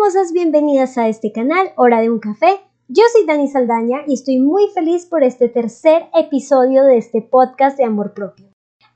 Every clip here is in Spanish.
hermosas, bienvenidas a este canal Hora de un Café. Yo soy Dani Saldaña y estoy muy feliz por este tercer episodio de este podcast de amor propio.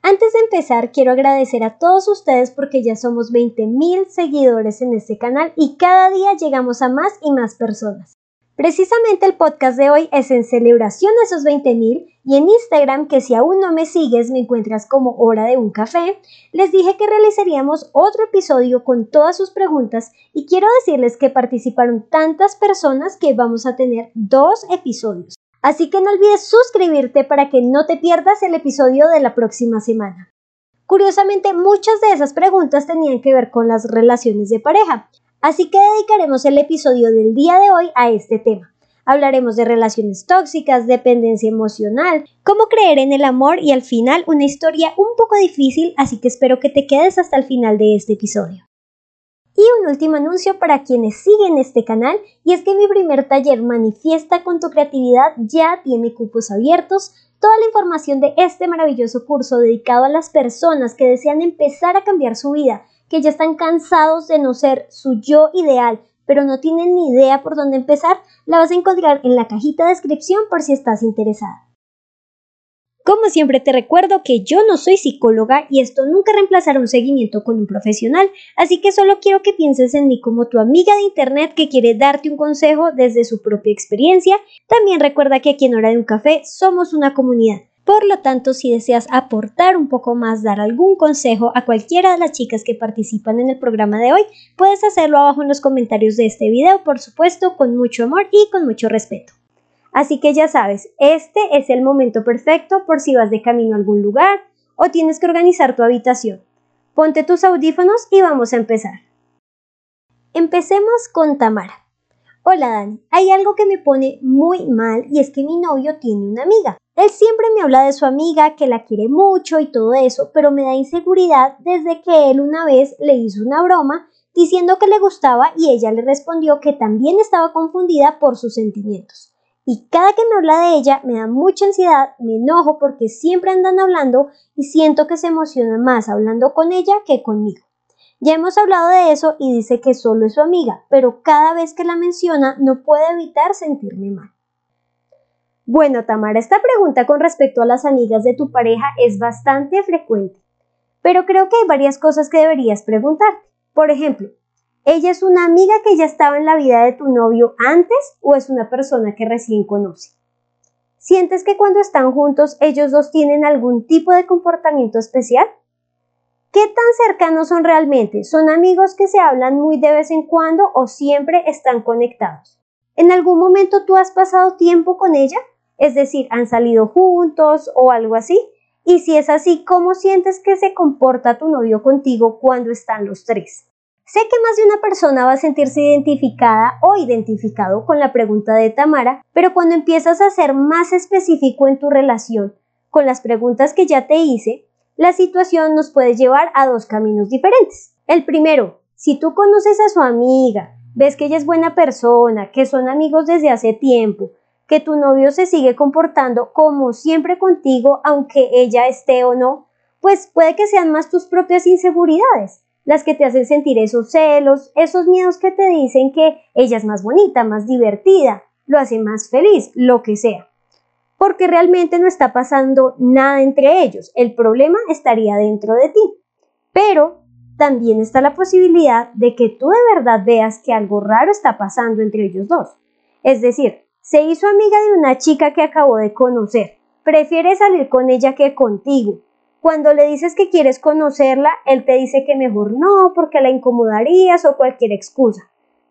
Antes de empezar, quiero agradecer a todos ustedes porque ya somos 20.000 seguidores en este canal y cada día llegamos a más y más personas. Precisamente el podcast de hoy es en celebración de esos 20.000 y en Instagram, que si aún no me sigues me encuentras como hora de un café, les dije que realizaríamos otro episodio con todas sus preguntas y quiero decirles que participaron tantas personas que vamos a tener dos episodios. Así que no olvides suscribirte para que no te pierdas el episodio de la próxima semana. Curiosamente, muchas de esas preguntas tenían que ver con las relaciones de pareja, Así que dedicaremos el episodio del día de hoy a este tema. Hablaremos de relaciones tóxicas, dependencia emocional, cómo creer en el amor y al final una historia un poco difícil, así que espero que te quedes hasta el final de este episodio. Y un último anuncio para quienes siguen este canal y es que mi primer taller Manifiesta con tu creatividad ya tiene cupos abiertos. Toda la información de este maravilloso curso dedicado a las personas que desean empezar a cambiar su vida que ya están cansados de no ser su yo ideal, pero no tienen ni idea por dónde empezar, la vas a encontrar en la cajita de descripción por si estás interesada. Como siempre te recuerdo que yo no soy psicóloga y esto nunca reemplazará un seguimiento con un profesional, así que solo quiero que pienses en mí como tu amiga de internet que quiere darte un consejo desde su propia experiencia. También recuerda que aquí en Hora de un Café somos una comunidad. Por lo tanto, si deseas aportar un poco más, dar algún consejo a cualquiera de las chicas que participan en el programa de hoy, puedes hacerlo abajo en los comentarios de este video, por supuesto, con mucho amor y con mucho respeto. Así que ya sabes, este es el momento perfecto por si vas de camino a algún lugar o tienes que organizar tu habitación. Ponte tus audífonos y vamos a empezar. Empecemos con Tamara. Hola Dani, hay algo que me pone muy mal y es que mi novio tiene una amiga. Él siempre me habla de su amiga, que la quiere mucho y todo eso, pero me da inseguridad desde que él una vez le hizo una broma diciendo que le gustaba y ella le respondió que también estaba confundida por sus sentimientos. Y cada que me habla de ella me da mucha ansiedad, me enojo porque siempre andan hablando y siento que se emociona más hablando con ella que conmigo. Ya hemos hablado de eso y dice que solo es su amiga, pero cada vez que la menciona no puede evitar sentirme mal. Bueno, Tamara, esta pregunta con respecto a las amigas de tu pareja es bastante frecuente, pero creo que hay varias cosas que deberías preguntarte. Por ejemplo, ¿ella es una amiga que ya estaba en la vida de tu novio antes o es una persona que recién conoce? ¿Sientes que cuando están juntos ellos dos tienen algún tipo de comportamiento especial? ¿Qué tan cercanos son realmente? ¿Son amigos que se hablan muy de vez en cuando o siempre están conectados? ¿En algún momento tú has pasado tiempo con ella? Es decir, ¿han salido juntos o algo así? Y si es así, ¿cómo sientes que se comporta tu novio contigo cuando están los tres? Sé que más de una persona va a sentirse identificada o identificado con la pregunta de Tamara, pero cuando empiezas a ser más específico en tu relación con las preguntas que ya te hice, la situación nos puede llevar a dos caminos diferentes. El primero, si tú conoces a su amiga, ves que ella es buena persona, que son amigos desde hace tiempo, que tu novio se sigue comportando como siempre contigo, aunque ella esté o no, pues puede que sean más tus propias inseguridades las que te hacen sentir esos celos, esos miedos que te dicen que ella es más bonita, más divertida, lo hace más feliz, lo que sea porque realmente no está pasando nada entre ellos. El problema estaría dentro de ti. Pero también está la posibilidad de que tú de verdad veas que algo raro está pasando entre ellos dos. Es decir, se hizo amiga de una chica que acabó de conocer. Prefiere salir con ella que contigo. Cuando le dices que quieres conocerla, él te dice que mejor no porque la incomodarías o cualquier excusa.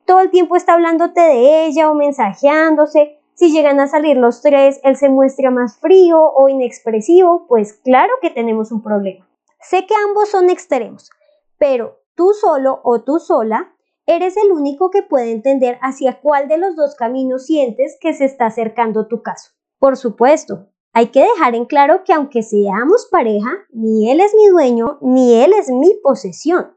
Todo el tiempo está hablándote de ella o mensajeándose si llegan a salir los tres, él se muestra más frío o inexpresivo, pues claro que tenemos un problema. Sé que ambos son extremos, pero tú solo o tú sola eres el único que puede entender hacia cuál de los dos caminos sientes que se está acercando tu caso. Por supuesto, hay que dejar en claro que aunque seamos pareja, ni él es mi dueño, ni él es mi posesión.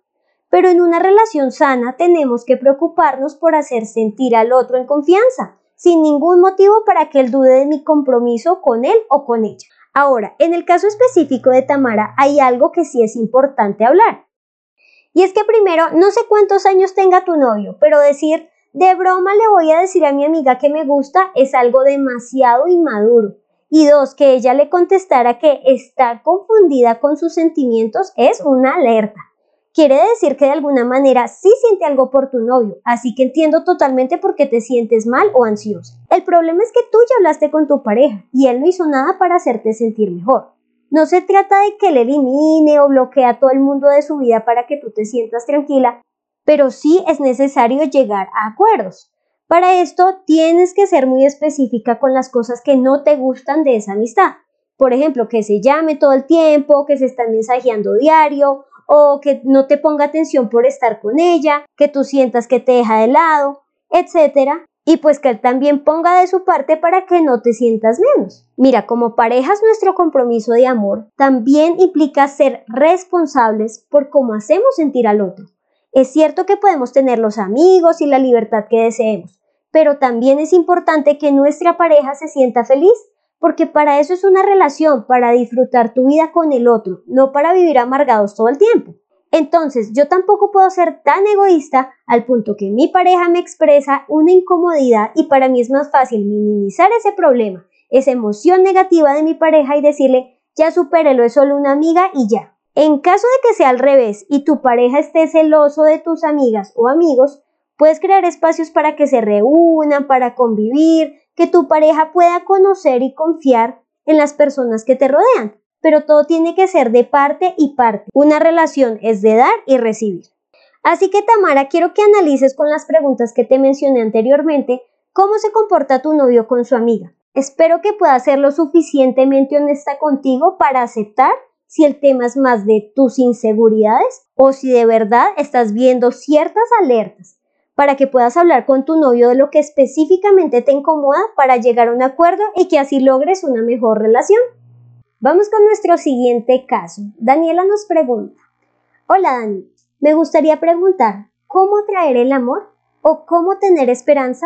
Pero en una relación sana tenemos que preocuparnos por hacer sentir al otro en confianza sin ningún motivo para que él dude de mi compromiso con él o con ella. Ahora, en el caso específico de Tamara hay algo que sí es importante hablar. Y es que primero, no sé cuántos años tenga tu novio, pero decir de broma le voy a decir a mi amiga que me gusta es algo demasiado inmaduro. Y dos, que ella le contestara que está confundida con sus sentimientos es una alerta. Quiere decir que de alguna manera sí siente algo por tu novio, así que entiendo totalmente por qué te sientes mal o ansiosa. El problema es que tú ya hablaste con tu pareja y él no hizo nada para hacerte sentir mejor. No se trata de que él elimine o bloquee a todo el mundo de su vida para que tú te sientas tranquila, pero sí es necesario llegar a acuerdos. Para esto tienes que ser muy específica con las cosas que no te gustan de esa amistad. Por ejemplo, que se llame todo el tiempo, que se están mensajeando diario o que no te ponga atención por estar con ella, que tú sientas que te deja de lado, etc. Y pues que él también ponga de su parte para que no te sientas menos. Mira, como parejas nuestro compromiso de amor también implica ser responsables por cómo hacemos sentir al otro. Es cierto que podemos tener los amigos y la libertad que deseemos, pero también es importante que nuestra pareja se sienta feliz, porque para eso es una relación, para disfrutar tu vida con el otro, no para vivir amargados todo el tiempo. Entonces, yo tampoco puedo ser tan egoísta al punto que mi pareja me expresa una incomodidad y para mí es más fácil minimizar ese problema, esa emoción negativa de mi pareja y decirle, ya supérelo, es solo una amiga y ya. En caso de que sea al revés y tu pareja esté celoso de tus amigas o amigos, puedes crear espacios para que se reúnan, para convivir, que tu pareja pueda conocer y confiar en las personas que te rodean. Pero todo tiene que ser de parte y parte. Una relación es de dar y recibir. Así que Tamara, quiero que analices con las preguntas que te mencioné anteriormente cómo se comporta tu novio con su amiga. Espero que pueda ser lo suficientemente honesta contigo para aceptar si el tema es más de tus inseguridades o si de verdad estás viendo ciertas alertas para que puedas hablar con tu novio de lo que específicamente te incomoda para llegar a un acuerdo y que así logres una mejor relación. Vamos con nuestro siguiente caso. Daniela nos pregunta, hola Dani, me gustaría preguntar, ¿cómo traer el amor o cómo tener esperanza?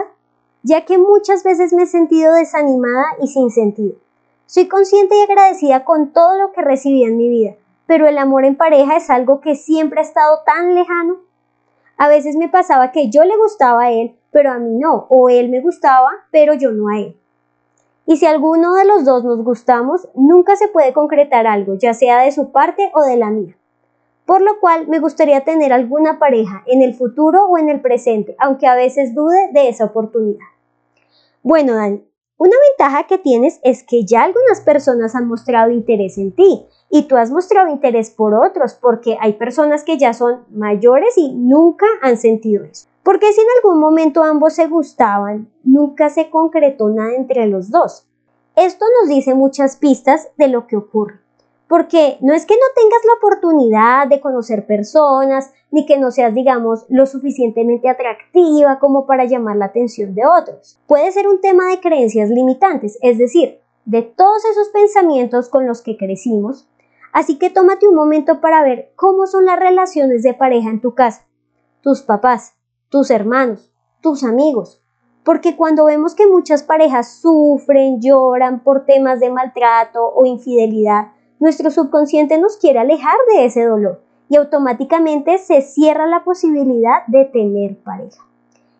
Ya que muchas veces me he sentido desanimada y sin sentido. Soy consciente y agradecida con todo lo que recibí en mi vida, pero el amor en pareja es algo que siempre ha estado tan lejano. A veces me pasaba que yo le gustaba a él, pero a mí no, o él me gustaba, pero yo no a él. Y si alguno de los dos nos gustamos, nunca se puede concretar algo, ya sea de su parte o de la mía. Por lo cual me gustaría tener alguna pareja en el futuro o en el presente, aunque a veces dude de esa oportunidad. Bueno, Dani, una ventaja que tienes es que ya algunas personas han mostrado interés en ti y tú has mostrado interés por otros porque hay personas que ya son mayores y nunca han sentido eso. Porque si en algún momento ambos se gustaban, nunca se concretó nada entre los dos. Esto nos dice muchas pistas de lo que ocurre porque no es que no tengas la oportunidad de conocer personas, ni que no seas, digamos, lo suficientemente atractiva como para llamar la atención de otros. Puede ser un tema de creencias limitantes, es decir, de todos esos pensamientos con los que crecimos. Así que tómate un momento para ver cómo son las relaciones de pareja en tu casa, tus papás, tus hermanos, tus amigos. Porque cuando vemos que muchas parejas sufren, lloran por temas de maltrato o infidelidad, nuestro subconsciente nos quiere alejar de ese dolor y automáticamente se cierra la posibilidad de tener pareja.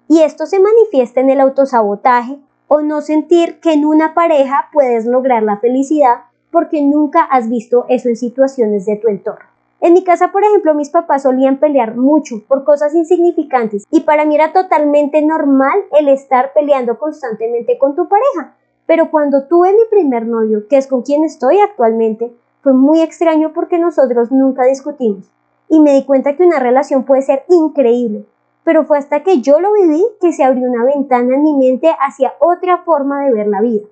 Y esto se manifiesta en el autosabotaje o no sentir que en una pareja puedes lograr la felicidad porque nunca has visto eso en situaciones de tu entorno. En mi casa, por ejemplo, mis papás solían pelear mucho por cosas insignificantes y para mí era totalmente normal el estar peleando constantemente con tu pareja. Pero cuando tuve mi primer novio, que es con quien estoy actualmente, fue muy extraño porque nosotros nunca discutimos y me di cuenta que una relación puede ser increíble, pero fue hasta que yo lo viví que se abrió una ventana en mi mente hacia otra forma de ver la vida.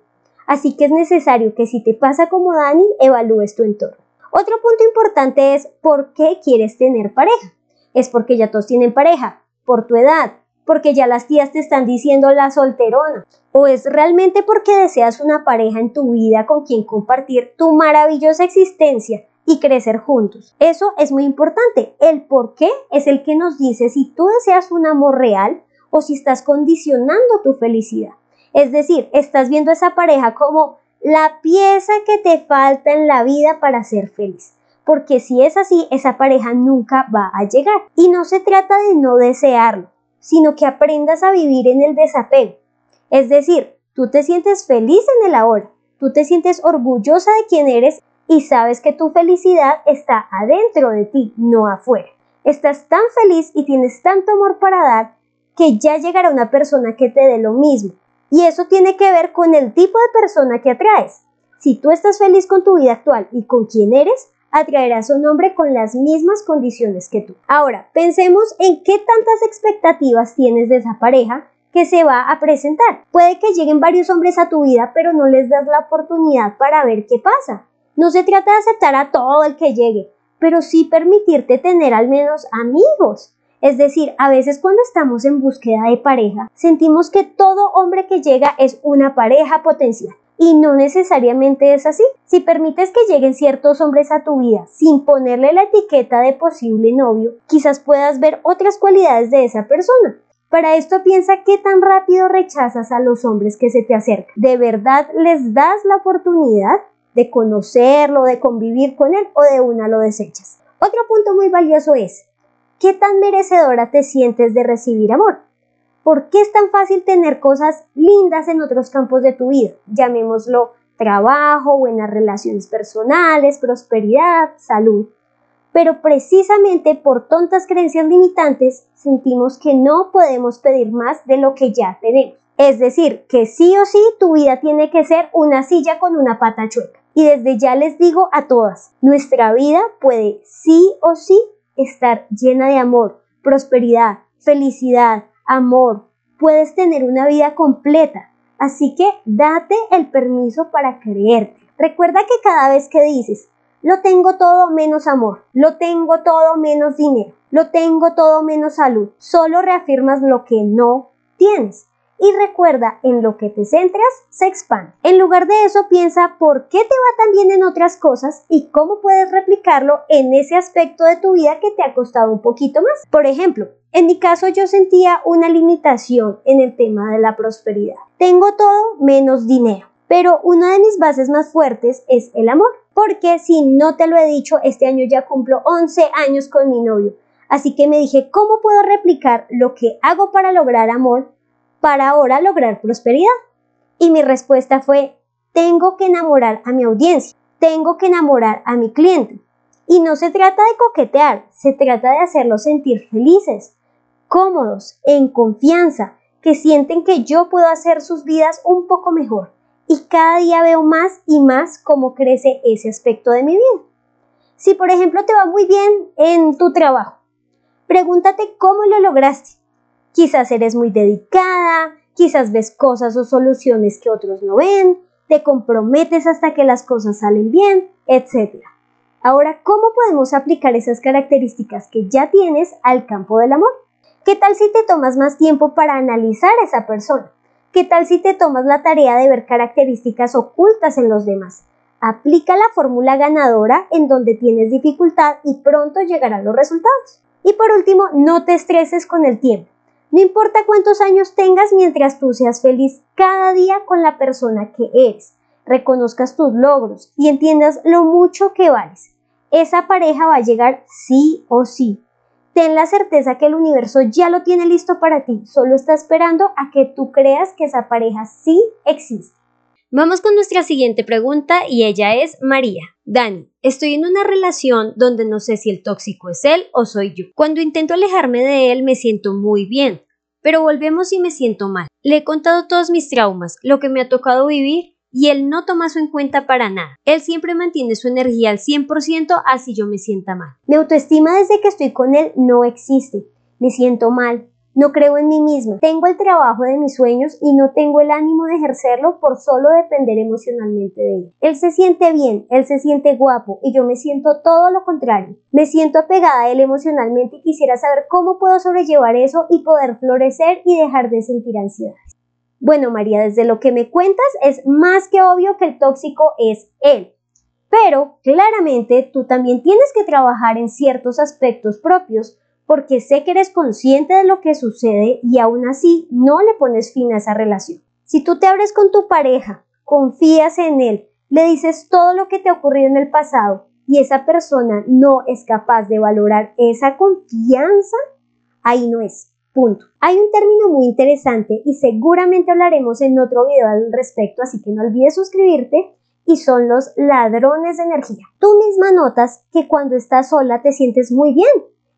Así que es necesario que si te pasa como Dani, evalúes tu entorno. Otro punto importante es por qué quieres tener pareja. Es porque ya todos tienen pareja, por tu edad, porque ya las tías te están diciendo la solterona, o es realmente porque deseas una pareja en tu vida con quien compartir tu maravillosa existencia y crecer juntos. Eso es muy importante. El por qué es el que nos dice si tú deseas un amor real o si estás condicionando tu felicidad. Es decir, estás viendo esa pareja como la pieza que te falta en la vida para ser feliz. porque si es así, esa pareja nunca va a llegar. Y no se trata de no desearlo, sino que aprendas a vivir en el desapego. Es decir, tú te sientes feliz en el ahora, tú te sientes orgullosa de quien eres y sabes que tu felicidad está adentro de ti, no afuera. Estás tan feliz y tienes tanto amor para dar que ya llegará una persona que te dé lo mismo. Y eso tiene que ver con el tipo de persona que atraes. Si tú estás feliz con tu vida actual y con quien eres, atraerás a un hombre con las mismas condiciones que tú. Ahora, pensemos en qué tantas expectativas tienes de esa pareja que se va a presentar. Puede que lleguen varios hombres a tu vida, pero no les das la oportunidad para ver qué pasa. No se trata de aceptar a todo el que llegue, pero sí permitirte tener al menos amigos. Es decir, a veces cuando estamos en búsqueda de pareja, sentimos que todo hombre que llega es una pareja potencial. Y no necesariamente es así. Si permites que lleguen ciertos hombres a tu vida sin ponerle la etiqueta de posible novio, quizás puedas ver otras cualidades de esa persona. Para esto piensa qué tan rápido rechazas a los hombres que se te acercan. ¿De verdad les das la oportunidad de conocerlo, de convivir con él o de una lo desechas? Otro punto muy valioso es, ¿qué tan merecedora te sientes de recibir amor? ¿Por qué es tan fácil tener cosas lindas en otros campos de tu vida? Llamémoslo trabajo, buenas relaciones personales, prosperidad, salud. Pero precisamente por tontas creencias limitantes sentimos que no podemos pedir más de lo que ya tenemos. Es decir, que sí o sí tu vida tiene que ser una silla con una pata chueca. Y desde ya les digo a todas, nuestra vida puede sí o sí estar llena de amor, prosperidad, felicidad, amor, puedes tener una vida completa. Así que date el permiso para creerte. Recuerda que cada vez que dices, lo tengo todo menos amor, lo tengo todo menos dinero, lo tengo todo menos salud, solo reafirmas lo que no tienes. Y recuerda, en lo que te centras, se expande. En lugar de eso, piensa por qué te va tan bien en otras cosas y cómo puedes replicarlo en ese aspecto de tu vida que te ha costado un poquito más. Por ejemplo, en mi caso yo sentía una limitación en el tema de la prosperidad. Tengo todo menos dinero, pero una de mis bases más fuertes es el amor. Porque si no te lo he dicho, este año ya cumplo 11 años con mi novio. Así que me dije, ¿cómo puedo replicar lo que hago para lograr amor para ahora lograr prosperidad? Y mi respuesta fue, tengo que enamorar a mi audiencia, tengo que enamorar a mi cliente. Y no se trata de coquetear, se trata de hacerlos sentir felices, cómodos, en confianza, que sienten que yo puedo hacer sus vidas un poco mejor. Y cada día veo más y más cómo crece ese aspecto de mi vida. Si por ejemplo te va muy bien en tu trabajo, pregúntate cómo lo lograste. Quizás eres muy dedicada, quizás ves cosas o soluciones que otros no ven, te comprometes hasta que las cosas salen bien, etc. Ahora, ¿cómo podemos aplicar esas características que ya tienes al campo del amor? ¿Qué tal si te tomas más tiempo para analizar a esa persona? ¿Qué tal si te tomas la tarea de ver características ocultas en los demás? Aplica la fórmula ganadora en donde tienes dificultad y pronto llegarán los resultados. Y por último, no te estreses con el tiempo. No importa cuántos años tengas mientras tú seas feliz cada día con la persona que eres, reconozcas tus logros y entiendas lo mucho que vales. Esa pareja va a llegar sí o sí. Ten la certeza que el universo ya lo tiene listo para ti, solo está esperando a que tú creas que esa pareja sí existe. Vamos con nuestra siguiente pregunta y ella es María. Dani, estoy en una relación donde no sé si el tóxico es él o soy yo. Cuando intento alejarme de él me siento muy bien, pero volvemos y me siento mal. Le he contado todos mis traumas, lo que me ha tocado vivir y él no toma eso en cuenta para nada. Él siempre mantiene su energía al 100% así yo me sienta mal. Mi autoestima desde que estoy con él no existe. Me siento mal, no creo en mí misma. Tengo el trabajo de mis sueños y no tengo el ánimo de ejercerlo por solo depender emocionalmente de él. Él se siente bien, él se siente guapo y yo me siento todo lo contrario. Me siento apegada a él emocionalmente y quisiera saber cómo puedo sobrellevar eso y poder florecer y dejar de sentir ansiedad. Bueno, María, desde lo que me cuentas es más que obvio que el tóxico es él. Pero claramente tú también tienes que trabajar en ciertos aspectos propios porque sé que eres consciente de lo que sucede y aún así no le pones fin a esa relación. Si tú te abres con tu pareja, confías en él, le dices todo lo que te ha ocurrido en el pasado y esa persona no es capaz de valorar esa confianza, ahí no es. Punto. Hay un término muy interesante y seguramente hablaremos en otro video al respecto, así que no olvides suscribirte y son los ladrones de energía. Tú misma notas que cuando estás sola te sientes muy bien,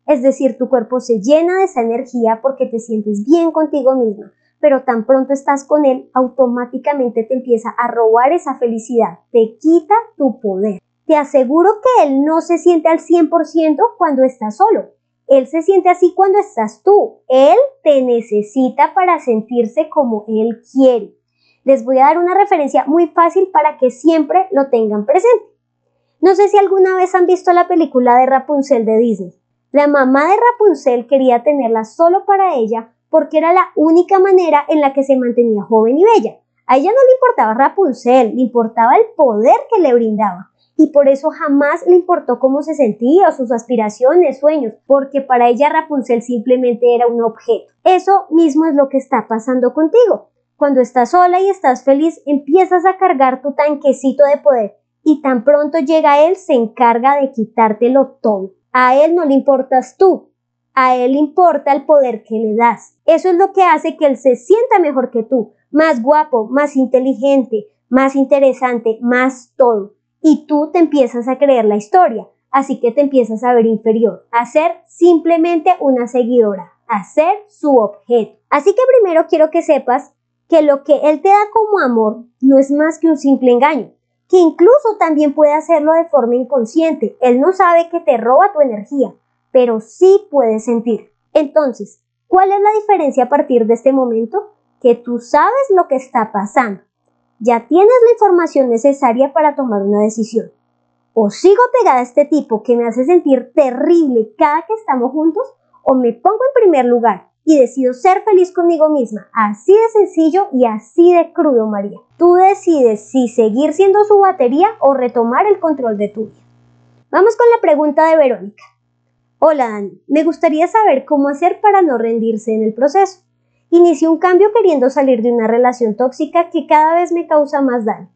es decir, tu cuerpo se llena de esa energía porque te sientes bien contigo misma, pero tan pronto estás con él, automáticamente te empieza a robar esa felicidad, te quita tu poder. Te aseguro que él no se siente al 100% cuando está solo. Él se siente así cuando estás tú. Él te necesita para sentirse como él quiere. Les voy a dar una referencia muy fácil para que siempre lo tengan presente. No sé si alguna vez han visto la película de Rapunzel de Disney. La mamá de Rapunzel quería tenerla solo para ella porque era la única manera en la que se mantenía joven y bella. A ella no le importaba Rapunzel, le importaba el poder que le brindaba. Y por eso jamás le importó cómo se sentía, sus aspiraciones, sueños, porque para ella Rapunzel simplemente era un objeto. Eso mismo es lo que está pasando contigo. Cuando estás sola y estás feliz, empiezas a cargar tu tanquecito de poder y tan pronto llega él, se encarga de quitártelo todo. A él no le importas tú, a él importa el poder que le das. Eso es lo que hace que él se sienta mejor que tú, más guapo, más inteligente, más interesante, más todo. Y tú te empiezas a creer la historia, así que te empiezas a ver inferior, a ser simplemente una seguidora, a ser su objeto. Así que primero quiero que sepas que lo que Él te da como amor no es más que un simple engaño, que incluso también puede hacerlo de forma inconsciente. Él no sabe que te roba tu energía, pero sí puede sentir. Entonces, ¿cuál es la diferencia a partir de este momento? Que tú sabes lo que está pasando. Ya tienes la información necesaria para tomar una decisión. O sigo pegada a este tipo que me hace sentir terrible cada que estamos juntos, o me pongo en primer lugar y decido ser feliz conmigo misma. Así de sencillo y así de crudo, María. Tú decides si seguir siendo su batería o retomar el control de tu vida. Vamos con la pregunta de Verónica. Hola Dani, me gustaría saber cómo hacer para no rendirse en el proceso. Inicié un cambio queriendo salir de una relación tóxica que cada vez me causa más daño.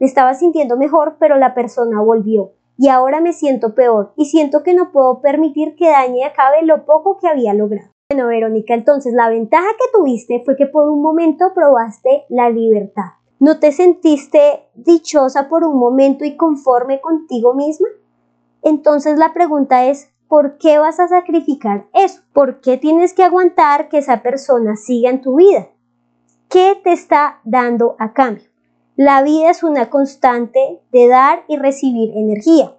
Me estaba sintiendo mejor, pero la persona volvió y ahora me siento peor y siento que no puedo permitir que dañe y acabe lo poco que había logrado. Bueno, Verónica, entonces la ventaja que tuviste fue que por un momento probaste la libertad. ¿No te sentiste dichosa por un momento y conforme contigo misma? Entonces la pregunta es, ¿por qué vas a sacrificar eso? ¿Por qué tienes que aguantar que esa persona siga en tu vida? ¿Qué te está dando a cambio? La vida es una constante de dar y recibir energía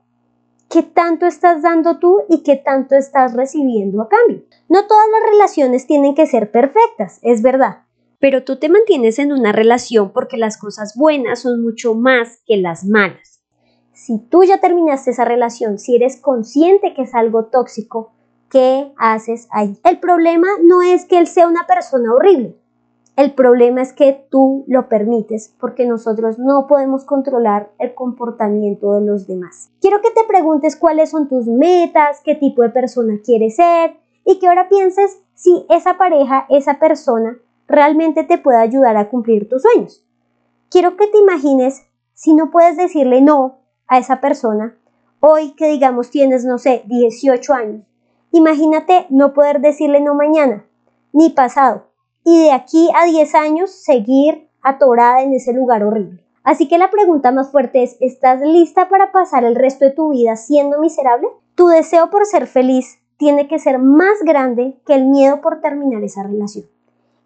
qué tanto estás dando tú y qué tanto estás recibiendo a cambio. No todas las relaciones tienen que ser perfectas, es verdad, pero tú te mantienes en una relación porque las cosas buenas son mucho más que las malas. Si tú ya terminaste esa relación, si eres consciente que es algo tóxico, ¿qué haces ahí? El problema no es que él sea una persona horrible, el problema es que tú lo permites porque nosotros no podemos controlar el comportamiento de los demás. Quiero que te preguntes cuáles son tus metas, qué tipo de persona quieres ser y que ahora pienses si esa pareja, esa persona realmente te puede ayudar a cumplir tus sueños. Quiero que te imagines si no puedes decirle no a esa persona, hoy que digamos tienes, no sé, 18 años, imagínate no poder decirle no mañana, ni pasado, y de aquí a 10 años seguir atorada en ese lugar horrible. Así que la pregunta más fuerte es, ¿estás lista para pasar el resto de tu vida siendo miserable? Tu deseo por ser feliz tiene que ser más grande que el miedo por terminar esa relación.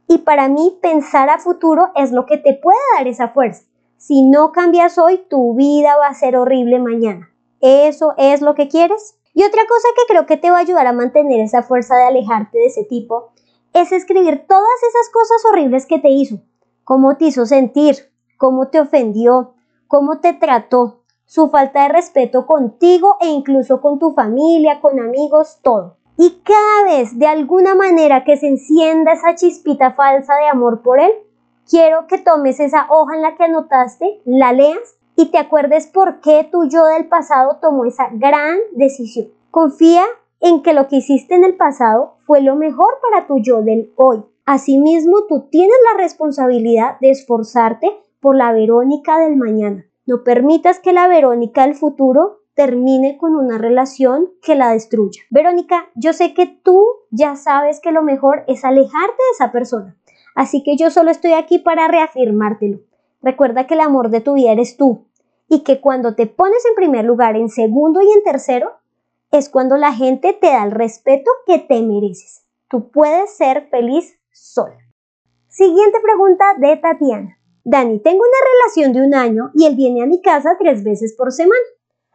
Y para mí pensar a futuro es lo que te puede dar esa fuerza. Si no cambias hoy, tu vida va a ser horrible mañana. ¿Eso es lo que quieres? Y otra cosa que creo que te va a ayudar a mantener esa fuerza de alejarte de ese tipo es escribir todas esas cosas horribles que te hizo, cómo te hizo sentir, cómo te ofendió, cómo te trató, su falta de respeto contigo e incluso con tu familia, con amigos, todo. Y cada vez, de alguna manera que se encienda esa chispita falsa de amor por él, quiero que tomes esa hoja en la que anotaste, la leas y te acuerdes por qué tu yo del pasado tomó esa gran decisión. Confía en que lo que hiciste en el pasado fue lo mejor para tu yo del hoy. Asimismo, tú tienes la responsabilidad de esforzarte por la Verónica del mañana. No permitas que la Verónica del futuro termine con una relación que la destruya. Verónica, yo sé que tú ya sabes que lo mejor es alejarte de esa persona, así que yo solo estoy aquí para reafirmártelo. Recuerda que el amor de tu vida eres tú y que cuando te pones en primer lugar, en segundo y en tercero, es cuando la gente te da el respeto que te mereces. Tú puedes ser feliz sola. Siguiente pregunta de Tatiana. Dani, tengo una relación de un año y él viene a mi casa tres veces por semana.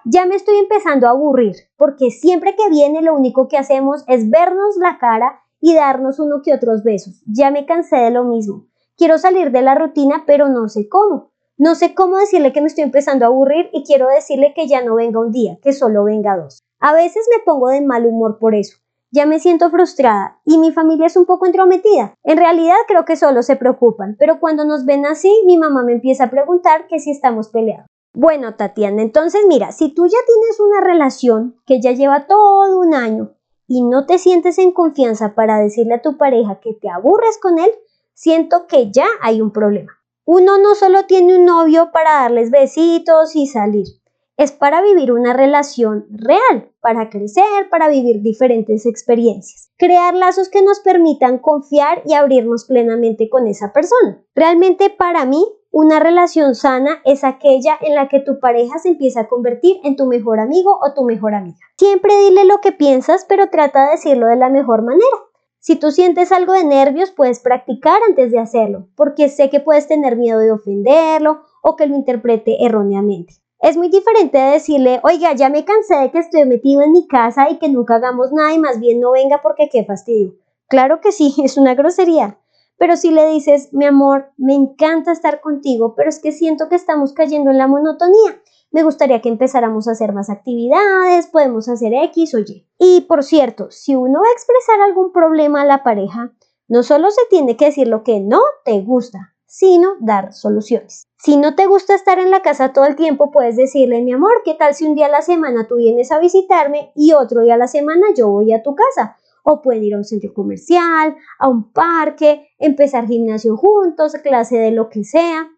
Ya me estoy empezando a aburrir, porque siempre que viene lo único que hacemos es vernos la cara y darnos uno que otros besos. Ya me cansé de lo mismo. Quiero salir de la rutina, pero no sé cómo. No sé cómo decirle que me estoy empezando a aburrir y quiero decirle que ya no venga un día, que solo venga dos. A veces me pongo de mal humor por eso. Ya me siento frustrada y mi familia es un poco entrometida. En realidad creo que solo se preocupan, pero cuando nos ven así, mi mamá me empieza a preguntar que si estamos peleados. Bueno, Tatiana, entonces mira, si tú ya tienes una relación que ya lleva todo un año y no te sientes en confianza para decirle a tu pareja que te aburres con él, siento que ya hay un problema. Uno no solo tiene un novio para darles besitos y salir, es para vivir una relación real, para crecer, para vivir diferentes experiencias, crear lazos que nos permitan confiar y abrirnos plenamente con esa persona. Realmente para mí una relación sana es aquella en la que tu pareja se empieza a convertir en tu mejor amigo o tu mejor amiga. Siempre dile lo que piensas, pero trata de decirlo de la mejor manera. Si tú sientes algo de nervios, puedes practicar antes de hacerlo, porque sé que puedes tener miedo de ofenderlo o que lo interprete erróneamente. Es muy diferente de decirle, oiga, ya me cansé de que estoy metido en mi casa y que nunca hagamos nada y más bien no venga porque qué fastidio. Claro que sí, es una grosería. Pero si le dices, mi amor, me encanta estar contigo, pero es que siento que estamos cayendo en la monotonía. Me gustaría que empezáramos a hacer más actividades, podemos hacer X o Y. Y por cierto, si uno va a expresar algún problema a la pareja, no solo se tiene que decir lo que no te gusta, sino dar soluciones. Si no te gusta estar en la casa todo el tiempo, puedes decirle, mi amor, ¿qué tal si un día a la semana tú vienes a visitarme y otro día a la semana yo voy a tu casa? o pueden ir a un centro comercial, a un parque, empezar gimnasio juntos, clase de lo que sea.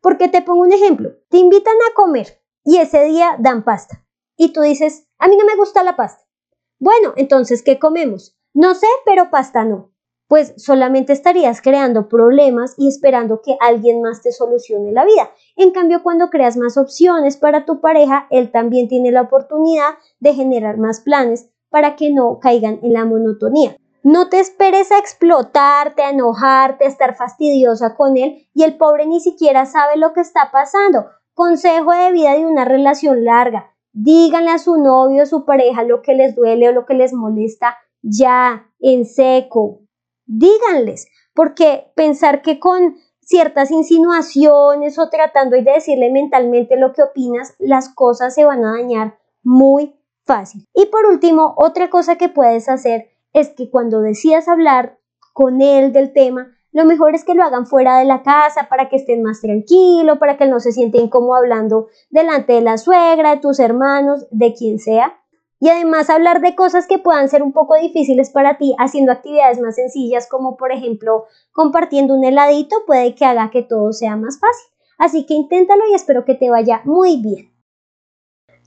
Porque te pongo un ejemplo, te invitan a comer y ese día dan pasta. Y tú dices, a mí no me gusta la pasta. Bueno, entonces, ¿qué comemos? No sé, pero pasta no. Pues solamente estarías creando problemas y esperando que alguien más te solucione la vida. En cambio, cuando creas más opciones para tu pareja, él también tiene la oportunidad de generar más planes para que no caigan en la monotonía. No te esperes a explotarte, a enojarte, a estar fastidiosa con él y el pobre ni siquiera sabe lo que está pasando. Consejo de vida de una relación larga. Díganle a su novio o su pareja lo que les duele o lo que les molesta ya, en seco. Díganles, porque pensar que con ciertas insinuaciones o tratando de decirle mentalmente lo que opinas, las cosas se van a dañar muy fácil. Y por último, otra cosa que puedes hacer es que cuando decidas hablar con él del tema, lo mejor es que lo hagan fuera de la casa para que estén más tranquilo, para que él no se siente incómodo hablando delante de la suegra, de tus hermanos, de quien sea. Y además hablar de cosas que puedan ser un poco difíciles para ti, haciendo actividades más sencillas como por ejemplo compartiendo un heladito puede que haga que todo sea más fácil. Así que inténtalo y espero que te vaya muy bien.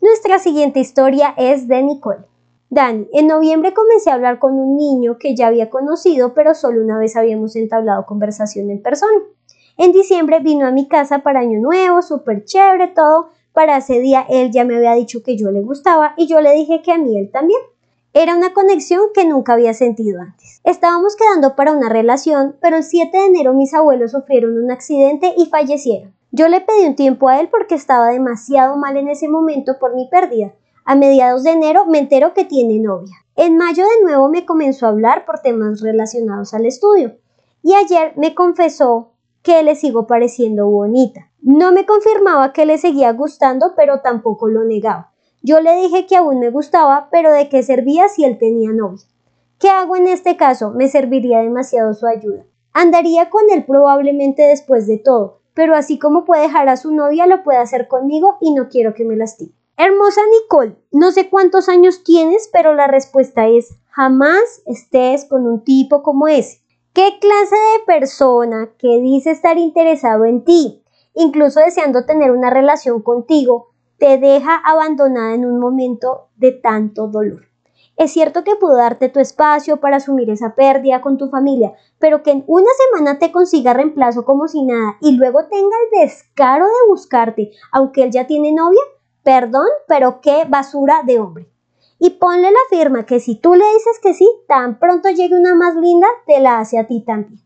Nuestra siguiente historia es de Nicole. Dani, en noviembre comencé a hablar con un niño que ya había conocido, pero solo una vez habíamos entablado conversación en persona. En diciembre vino a mi casa para Año Nuevo, súper chévere todo. Para ese día él ya me había dicho que yo le gustaba y yo le dije que a mí él también. Era una conexión que nunca había sentido antes. Estábamos quedando para una relación, pero el 7 de enero mis abuelos sufrieron un accidente y fallecieron. Yo le pedí un tiempo a él porque estaba demasiado mal en ese momento por mi pérdida. A mediados de enero me entero que tiene novia. En mayo de nuevo me comenzó a hablar por temas relacionados al estudio. Y ayer me confesó que le sigo pareciendo bonita. No me confirmaba que le seguía gustando, pero tampoco lo negaba. Yo le dije que aún me gustaba, pero de qué servía si él tenía novia. ¿Qué hago en este caso? Me serviría demasiado su ayuda. Andaría con él probablemente después de todo, pero así como puede dejar a su novia, lo puede hacer conmigo y no quiero que me lastime. Hermosa Nicole, no sé cuántos años tienes, pero la respuesta es jamás estés con un tipo como ese. ¿Qué clase de persona que dice estar interesado en ti, incluso deseando tener una relación contigo, te deja abandonada en un momento de tanto dolor. Es cierto que pudo darte tu espacio para asumir esa pérdida con tu familia, pero que en una semana te consiga reemplazo como si nada y luego tenga el descaro de buscarte, aunque él ya tiene novia, perdón, pero qué basura de hombre. Y ponle la firma que si tú le dices que sí, tan pronto llegue una más linda, te la hace a ti también.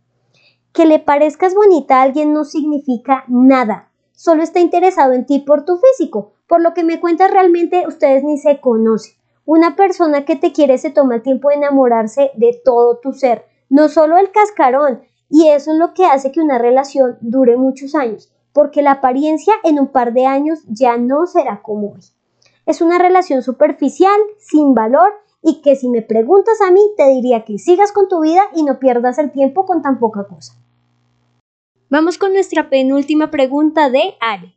Que le parezcas bonita a alguien no significa nada, solo está interesado en ti por tu físico, por lo que me cuentas realmente ustedes ni se conocen. Una persona que te quiere se toma el tiempo de enamorarse de todo tu ser, no solo el cascarón, y eso es lo que hace que una relación dure muchos años, porque la apariencia en un par de años ya no será como hoy. Es una relación superficial, sin valor, y que si me preguntas a mí te diría que sigas con tu vida y no pierdas el tiempo con tan poca cosa. Vamos con nuestra penúltima pregunta de Ale.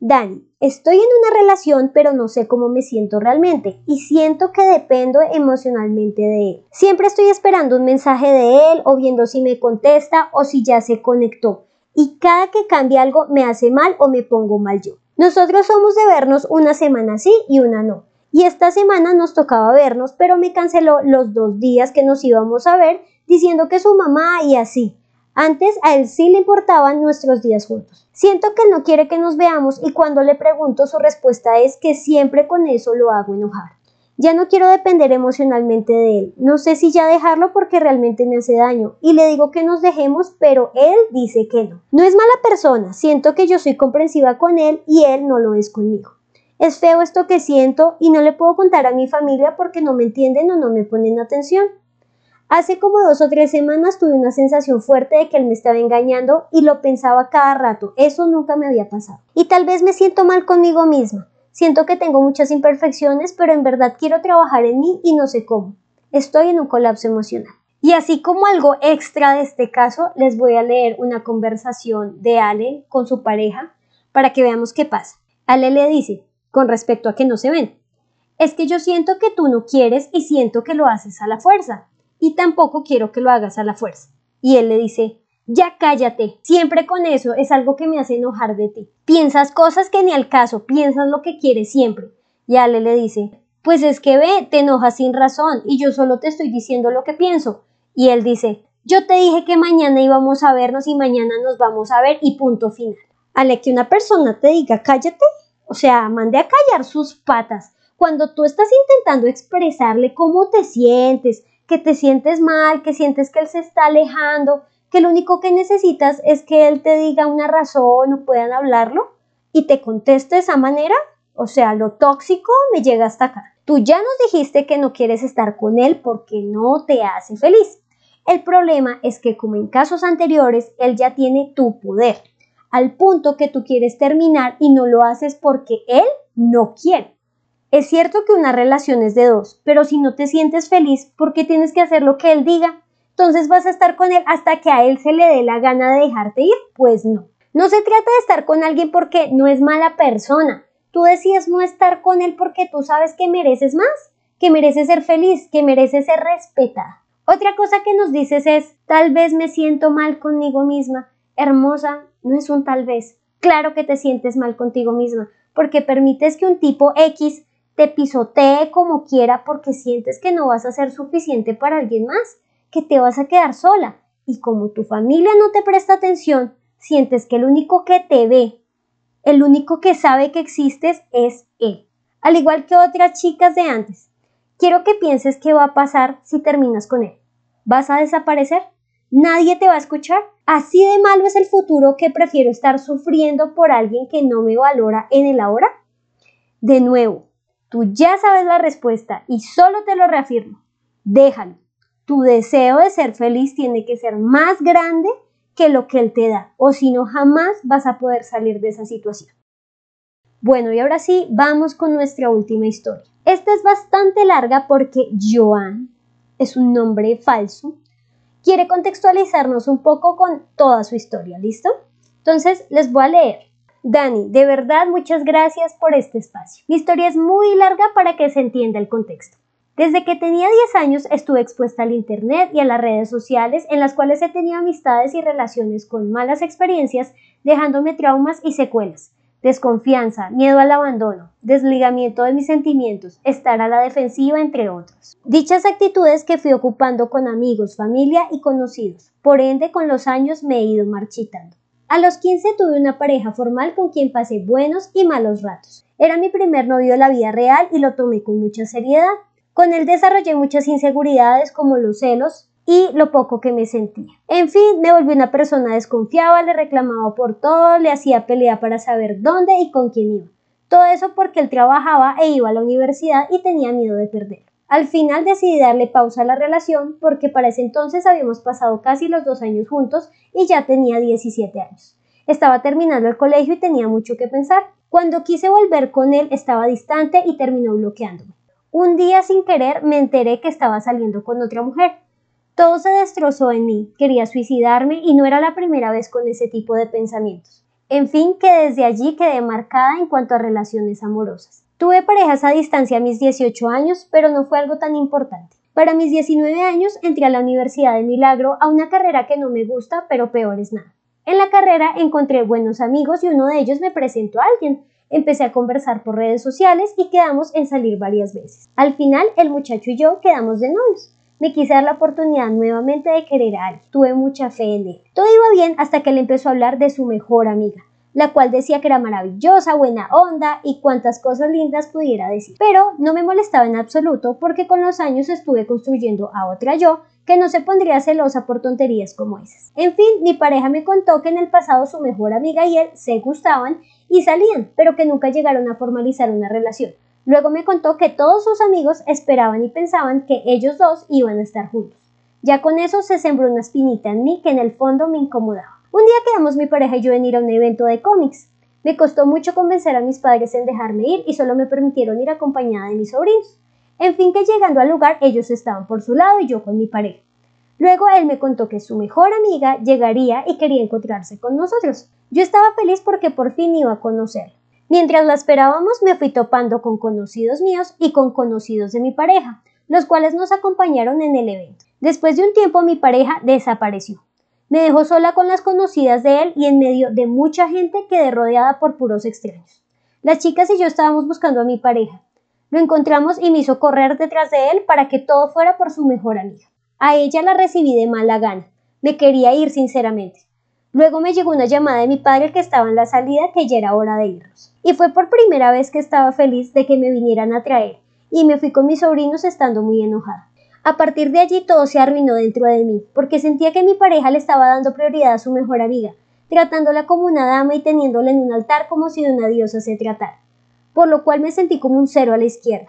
Dani, estoy en una relación pero no sé cómo me siento realmente y siento que dependo emocionalmente de él. Siempre estoy esperando un mensaje de él o viendo si me contesta o si ya se conectó y cada que cambia algo me hace mal o me pongo mal yo. Nosotros somos de vernos una semana sí y una no. Y esta semana nos tocaba vernos, pero me canceló los dos días que nos íbamos a ver diciendo que su mamá y así. Antes a él sí le importaban nuestros días juntos. Siento que no quiere que nos veamos y cuando le pregunto su respuesta es que siempre con eso lo hago enojar. Ya no quiero depender emocionalmente de él. No sé si ya dejarlo porque realmente me hace daño. Y le digo que nos dejemos, pero él dice que no. No es mala persona. Siento que yo soy comprensiva con él y él no lo es conmigo. Es feo esto que siento y no le puedo contar a mi familia porque no me entienden o no me ponen atención. Hace como dos o tres semanas tuve una sensación fuerte de que él me estaba engañando y lo pensaba cada rato. Eso nunca me había pasado. Y tal vez me siento mal conmigo misma. Siento que tengo muchas imperfecciones, pero en verdad quiero trabajar en mí y no sé cómo. Estoy en un colapso emocional. Y así como algo extra de este caso, les voy a leer una conversación de Ale con su pareja para que veamos qué pasa. Ale le dice, con respecto a que no se ven, es que yo siento que tú no quieres y siento que lo haces a la fuerza y tampoco quiero que lo hagas a la fuerza. Y él le dice, ya cállate, siempre con eso es algo que me hace enojar de ti. Piensas cosas que ni al caso, piensas lo que quieres siempre. Y Ale le dice, pues es que ve, te enojas sin razón y yo solo te estoy diciendo lo que pienso. Y él dice, yo te dije que mañana íbamos a vernos y mañana nos vamos a ver y punto final. Ale, que una persona te diga cállate, o sea, mande a callar sus patas. Cuando tú estás intentando expresarle cómo te sientes, que te sientes mal, que sientes que él se está alejando, que lo único que necesitas es que él te diga una razón o puedan hablarlo y te conteste de esa manera, o sea, lo tóxico me llega hasta acá. Tú ya nos dijiste que no quieres estar con él porque no te hace feliz. El problema es que como en casos anteriores, él ya tiene tu poder, al punto que tú quieres terminar y no lo haces porque él no quiere. Es cierto que una relación es de dos, pero si no te sientes feliz, ¿por qué tienes que hacer lo que él diga? Entonces vas a estar con él hasta que a él se le dé la gana de dejarte ir. Pues no. No se trata de estar con alguien porque no es mala persona. Tú decides no estar con él porque tú sabes que mereces más, que mereces ser feliz, que mereces ser respetada. Otra cosa que nos dices es, tal vez me siento mal conmigo misma. Hermosa, no es un tal vez. Claro que te sientes mal contigo misma, porque permites que un tipo X te pisotee como quiera porque sientes que no vas a ser suficiente para alguien más, que te vas a quedar sola. Y como tu familia no te presta atención, sientes que el único que te ve, el único que sabe que existes es él. Al igual que otras chicas de antes. Quiero que pienses qué va a pasar si terminas con él. ¿Vas a desaparecer? ¿Nadie te va a escuchar? ¿Así de malo es el futuro que prefiero estar sufriendo por alguien que no me valora en el ahora? De nuevo, Tú ya sabes la respuesta y solo te lo reafirmo. Déjalo. Tu deseo de ser feliz tiene que ser más grande que lo que él te da, o si no, jamás vas a poder salir de esa situación. Bueno, y ahora sí, vamos con nuestra última historia. Esta es bastante larga porque Joan es un nombre falso. Quiere contextualizarnos un poco con toda su historia, ¿listo? Entonces, les voy a leer. Dani, de verdad muchas gracias por este espacio. Mi historia es muy larga para que se entienda el contexto. Desde que tenía 10 años estuve expuesta al Internet y a las redes sociales en las cuales he tenido amistades y relaciones con malas experiencias, dejándome traumas y secuelas. Desconfianza, miedo al abandono, desligamiento de mis sentimientos, estar a la defensiva, entre otros. Dichas actitudes que fui ocupando con amigos, familia y conocidos. Por ende, con los años me he ido marchitando. A los 15 tuve una pareja formal con quien pasé buenos y malos ratos. Era mi primer novio de la vida real y lo tomé con mucha seriedad. Con él desarrollé muchas inseguridades como los celos, y lo poco que me sentía. En fin, me volví una persona desconfiada, le reclamaba por todo, le hacía pelea para saber dónde y con quién iba. Todo eso porque él trabajaba e iba a la universidad y tenía miedo de perder. Al final decidí darle pausa a la relación porque para ese entonces habíamos pasado casi los dos años juntos y ya tenía 17 años. Estaba terminando el colegio y tenía mucho que pensar. Cuando quise volver con él estaba distante y terminó bloqueándome. Un día sin querer me enteré que estaba saliendo con otra mujer. Todo se destrozó en mí, quería suicidarme y no era la primera vez con ese tipo de pensamientos. En fin, que desde allí quedé marcada en cuanto a relaciones amorosas. Tuve parejas a distancia a mis 18 años, pero no fue algo tan importante. Para mis 19 años entré a la Universidad de Milagro a una carrera que no me gusta, pero peor es nada. En la carrera encontré buenos amigos y uno de ellos me presentó a alguien. Empecé a conversar por redes sociales y quedamos en salir varias veces. Al final, el muchacho y yo quedamos de novios. Me quise dar la oportunidad nuevamente de querer a alguien. Tuve mucha fe en él. Todo iba bien hasta que él empezó a hablar de su mejor amiga, la cual decía que era maravillosa, buena onda y cuantas cosas lindas pudiera decir. Pero no me molestaba en absoluto porque con los años estuve construyendo a otra yo que no se pondría celosa por tonterías como esas. En fin, mi pareja me contó que en el pasado su mejor amiga y él se gustaban y salían, pero que nunca llegaron a formalizar una relación. Luego me contó que todos sus amigos esperaban y pensaban que ellos dos iban a estar juntos. Ya con eso se sembró una espinita en mí que en el fondo me incomodaba. Un día quedamos mi pareja y yo en ir a un evento de cómics. Me costó mucho convencer a mis padres en dejarme ir y solo me permitieron ir acompañada de mis sobrinos. En fin que llegando al lugar ellos estaban por su lado y yo con mi pareja. Luego él me contó que su mejor amiga llegaría y quería encontrarse con nosotros. Yo estaba feliz porque por fin iba a conocerlo. Mientras la esperábamos me fui topando con conocidos míos y con conocidos de mi pareja, los cuales nos acompañaron en el evento. Después de un tiempo mi pareja desapareció. Me dejó sola con las conocidas de él y en medio de mucha gente quedé rodeada por puros extraños. Las chicas y yo estábamos buscando a mi pareja. Lo encontramos y me hizo correr detrás de él para que todo fuera por su mejor amiga. A ella la recibí de mala gana. Me quería ir sinceramente. Luego me llegó una llamada de mi padre que estaba en la salida que ya era hora de irnos. Y fue por primera vez que estaba feliz de que me vinieran a traer, y me fui con mis sobrinos estando muy enojada. A partir de allí todo se arruinó dentro de mí, porque sentía que mi pareja le estaba dando prioridad a su mejor amiga, tratándola como una dama y teniéndola en un altar como si de una diosa se tratara, por lo cual me sentí como un cero a la izquierda.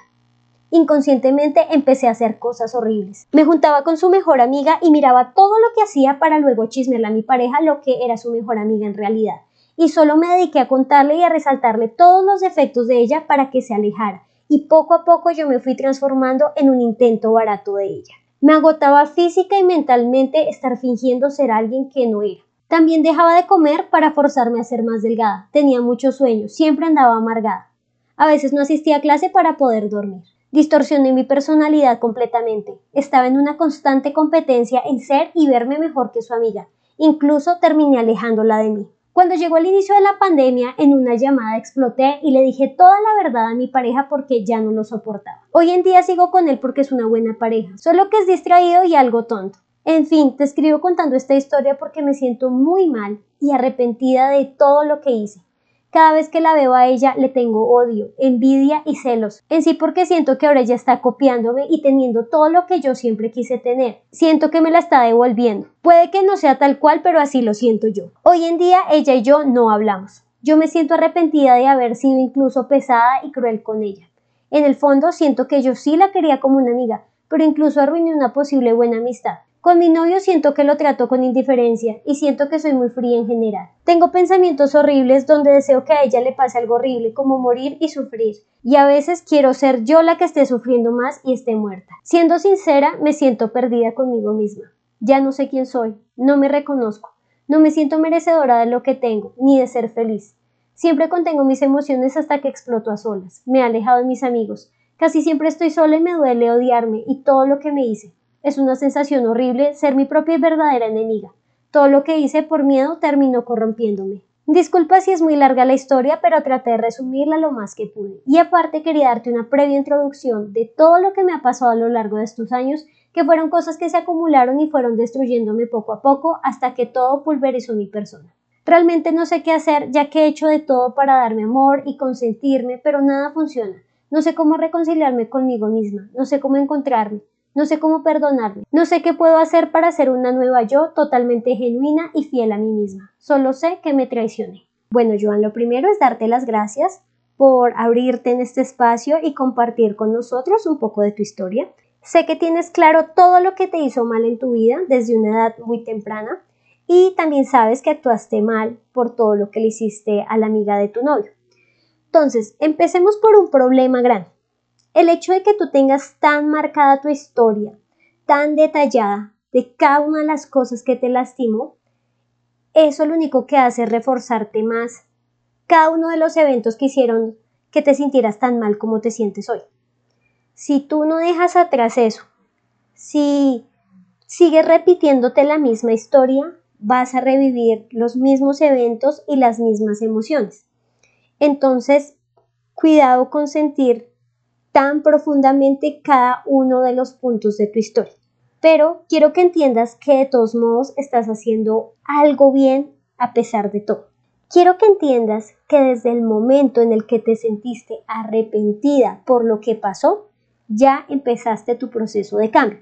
Inconscientemente empecé a hacer cosas horribles. Me juntaba con su mejor amiga y miraba todo lo que hacía para luego chismearle a mi pareja lo que era su mejor amiga en realidad. Y solo me dediqué a contarle y a resaltarle todos los defectos de ella para que se alejara. Y poco a poco yo me fui transformando en un intento barato de ella. Me agotaba física y mentalmente estar fingiendo ser alguien que no era. También dejaba de comer para forzarme a ser más delgada. Tenía mucho sueño, siempre andaba amargada. A veces no asistía a clase para poder dormir. Distorsioné mi personalidad completamente. Estaba en una constante competencia en ser y verme mejor que su amiga. Incluso terminé alejándola de mí. Cuando llegó el inicio de la pandemia, en una llamada exploté y le dije toda la verdad a mi pareja porque ya no lo soportaba. Hoy en día sigo con él porque es una buena pareja, solo que es distraído y algo tonto. En fin, te escribo contando esta historia porque me siento muy mal y arrepentida de todo lo que hice. Cada vez que la veo a ella le tengo odio, envidia y celos. En sí porque siento que ahora ella está copiándome y teniendo todo lo que yo siempre quise tener. Siento que me la está devolviendo. Puede que no sea tal cual, pero así lo siento yo. Hoy en día ella y yo no hablamos. Yo me siento arrepentida de haber sido incluso pesada y cruel con ella. En el fondo siento que yo sí la quería como una amiga, pero incluso arruiné una posible buena amistad. Con mi novio siento que lo trato con indiferencia y siento que soy muy fría en general. Tengo pensamientos horribles donde deseo que a ella le pase algo horrible como morir y sufrir. Y a veces quiero ser yo la que esté sufriendo más y esté muerta. Siendo sincera, me siento perdida conmigo misma. Ya no sé quién soy, no me reconozco, no me siento merecedora de lo que tengo, ni de ser feliz. Siempre contengo mis emociones hasta que exploto a solas. Me he alejado de mis amigos. Casi siempre estoy sola y me duele odiarme y todo lo que me hice. Es una sensación horrible ser mi propia y verdadera enemiga. Todo lo que hice por miedo terminó corrompiéndome. Disculpa si es muy larga la historia, pero traté de resumirla lo más que pude. Y aparte quería darte una previa introducción de todo lo que me ha pasado a lo largo de estos años, que fueron cosas que se acumularon y fueron destruyéndome poco a poco hasta que todo pulverizó mi persona. Realmente no sé qué hacer, ya que he hecho de todo para darme amor y consentirme, pero nada funciona. No sé cómo reconciliarme conmigo misma, no sé cómo encontrarme, no sé cómo perdonarme, no sé qué puedo hacer para ser una nueva yo totalmente genuina y fiel a mí misma. Solo sé que me traicioné. Bueno, Joan, lo primero es darte las gracias por abrirte en este espacio y compartir con nosotros un poco de tu historia. Sé que tienes claro todo lo que te hizo mal en tu vida desde una edad muy temprana y también sabes que actuaste mal por todo lo que le hiciste a la amiga de tu novio. Entonces, empecemos por un problema grande. El hecho de que tú tengas tan marcada tu historia, tan detallada de cada una de las cosas que te lastimó, eso lo único que hace es reforzarte más cada uno de los eventos que hicieron que te sintieras tan mal como te sientes hoy. Si tú no dejas atrás eso, si sigues repitiéndote la misma historia, vas a revivir los mismos eventos y las mismas emociones. Entonces, cuidado con sentir tan profundamente cada uno de los puntos de tu historia. Pero quiero que entiendas que de todos modos estás haciendo algo bien a pesar de todo. Quiero que entiendas que desde el momento en el que te sentiste arrepentida por lo que pasó, ya empezaste tu proceso de cambio.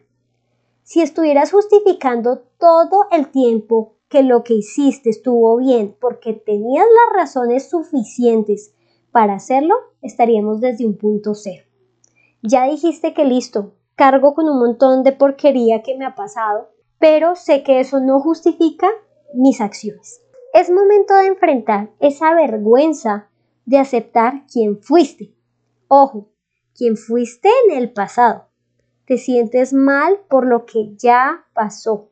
Si estuvieras justificando todo el tiempo que lo que hiciste estuvo bien porque tenías las razones suficientes para hacerlo, estaríamos desde un punto cero. Ya dijiste que listo, cargo con un montón de porquería que me ha pasado, pero sé que eso no justifica mis acciones. Es momento de enfrentar esa vergüenza de aceptar quién fuiste. Ojo, quién fuiste en el pasado. Te sientes mal por lo que ya pasó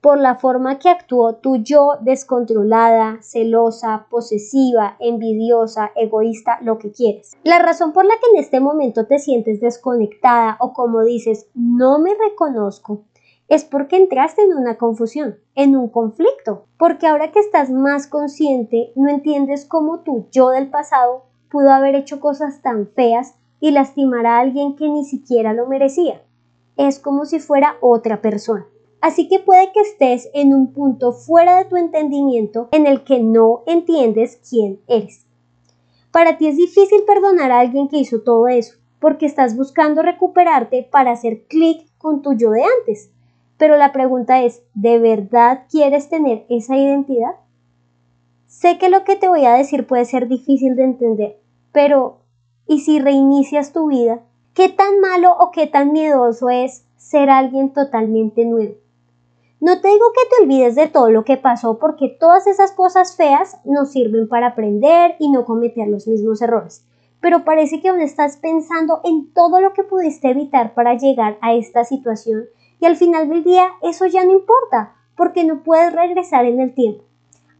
por la forma que actuó tu yo descontrolada, celosa, posesiva, envidiosa, egoísta, lo que quieres. La razón por la que en este momento te sientes desconectada o como dices, no me reconozco, es porque entraste en una confusión, en un conflicto, porque ahora que estás más consciente, no entiendes cómo tu yo del pasado pudo haber hecho cosas tan feas y lastimar a alguien que ni siquiera lo merecía. Es como si fuera otra persona. Así que puede que estés en un punto fuera de tu entendimiento en el que no entiendes quién eres. Para ti es difícil perdonar a alguien que hizo todo eso, porque estás buscando recuperarte para hacer clic con tu yo de antes. Pero la pregunta es, ¿de verdad quieres tener esa identidad? Sé que lo que te voy a decir puede ser difícil de entender, pero ¿y si reinicias tu vida? ¿Qué tan malo o qué tan miedoso es ser alguien totalmente nuevo? No te digo que te olvides de todo lo que pasó porque todas esas cosas feas nos sirven para aprender y no cometer los mismos errores. Pero parece que aún estás pensando en todo lo que pudiste evitar para llegar a esta situación y al final del día eso ya no importa porque no puedes regresar en el tiempo.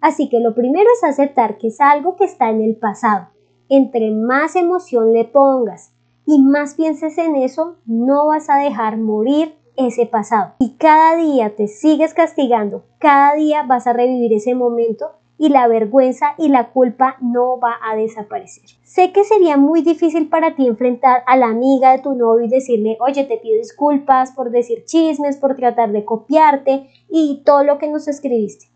Así que lo primero es aceptar que es algo que está en el pasado. Entre más emoción le pongas y más pienses en eso, no vas a dejar morir ese pasado. Y cada día te sigues castigando, cada día vas a revivir ese momento y la vergüenza y la culpa no va a desaparecer. Sé que sería muy difícil para ti enfrentar a la amiga de tu novio y decirle, oye, te pido disculpas por decir chismes, por tratar de copiarte y todo lo que nos escribiste.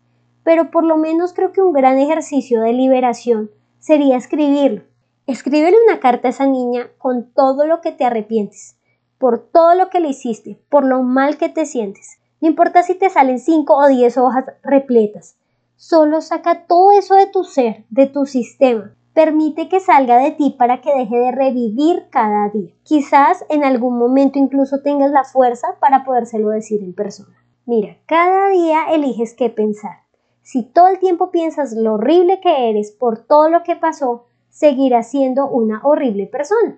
Pero por lo menos creo que un gran ejercicio de liberación sería escribirlo. Escríbele una carta a esa niña con todo lo que te arrepientes por todo lo que le hiciste, por lo mal que te sientes. No importa si te salen 5 o 10 hojas repletas. Solo saca todo eso de tu ser, de tu sistema. Permite que salga de ti para que deje de revivir cada día. Quizás en algún momento incluso tengas la fuerza para podérselo decir en persona. Mira, cada día eliges qué pensar. Si todo el tiempo piensas lo horrible que eres por todo lo que pasó, seguirás siendo una horrible persona.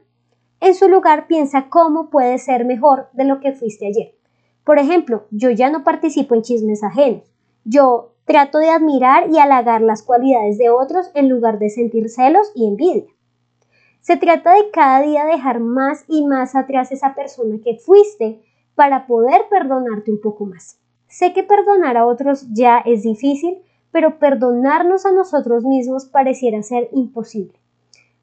En su lugar piensa cómo puedes ser mejor de lo que fuiste ayer. Por ejemplo, yo ya no participo en chismes ajenos. Yo trato de admirar y halagar las cualidades de otros en lugar de sentir celos y envidia. Se trata de cada día dejar más y más atrás esa persona que fuiste para poder perdonarte un poco más. Sé que perdonar a otros ya es difícil, pero perdonarnos a nosotros mismos pareciera ser imposible,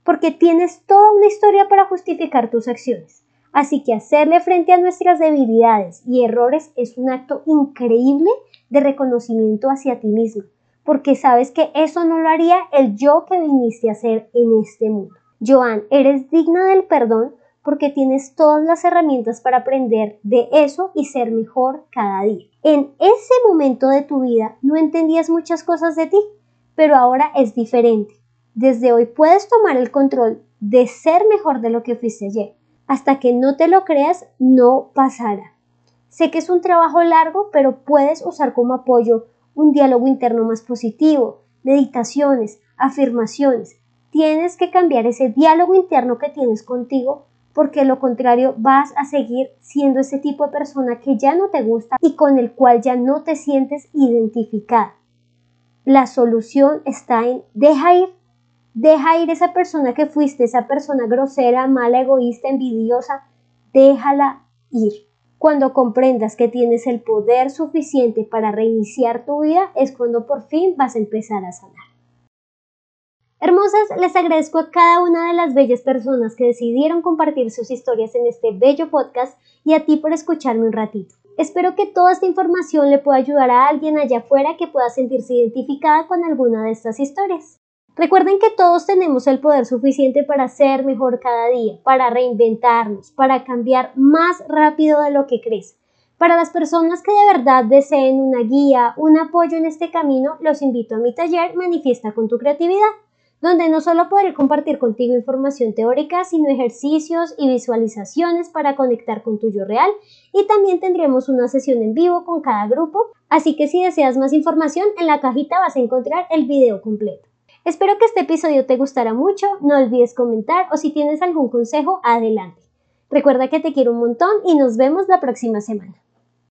porque tienes toda una historia para justificar tus acciones. Así que hacerle frente a nuestras debilidades y errores es un acto increíble de reconocimiento hacia ti mismo, porque sabes que eso no lo haría el yo que viniste a ser en este mundo. Joan, eres digna del perdón porque tienes todas las herramientas para aprender de eso y ser mejor cada día. En ese momento de tu vida no entendías muchas cosas de ti, pero ahora es diferente. Desde hoy puedes tomar el control de ser mejor de lo que fuiste ayer. Hasta que no te lo creas, no pasará. Sé que es un trabajo largo, pero puedes usar como apoyo un diálogo interno más positivo, meditaciones, afirmaciones. Tienes que cambiar ese diálogo interno que tienes contigo porque lo contrario vas a seguir siendo ese tipo de persona que ya no te gusta y con el cual ya no te sientes identificada. La solución está en deja ir, deja ir esa persona que fuiste, esa persona grosera, mala, egoísta, envidiosa, déjala ir. Cuando comprendas que tienes el poder suficiente para reiniciar tu vida es cuando por fin vas a empezar a sanar. Hermosas, les agradezco a cada una de las bellas personas que decidieron compartir sus historias en este bello podcast y a ti por escucharme un ratito. Espero que toda esta información le pueda ayudar a alguien allá afuera que pueda sentirse identificada con alguna de estas historias. Recuerden que todos tenemos el poder suficiente para ser mejor cada día, para reinventarnos, para cambiar más rápido de lo que crees. Para las personas que de verdad deseen una guía, un apoyo en este camino, los invito a mi taller Manifiesta con tu creatividad donde no solo podré compartir contigo información teórica, sino ejercicios y visualizaciones para conectar con tu yo real y también tendremos una sesión en vivo con cada grupo, así que si deseas más información en la cajita vas a encontrar el video completo. Espero que este episodio te gustara mucho, no olvides comentar o si tienes algún consejo, adelante. Recuerda que te quiero un montón y nos vemos la próxima semana.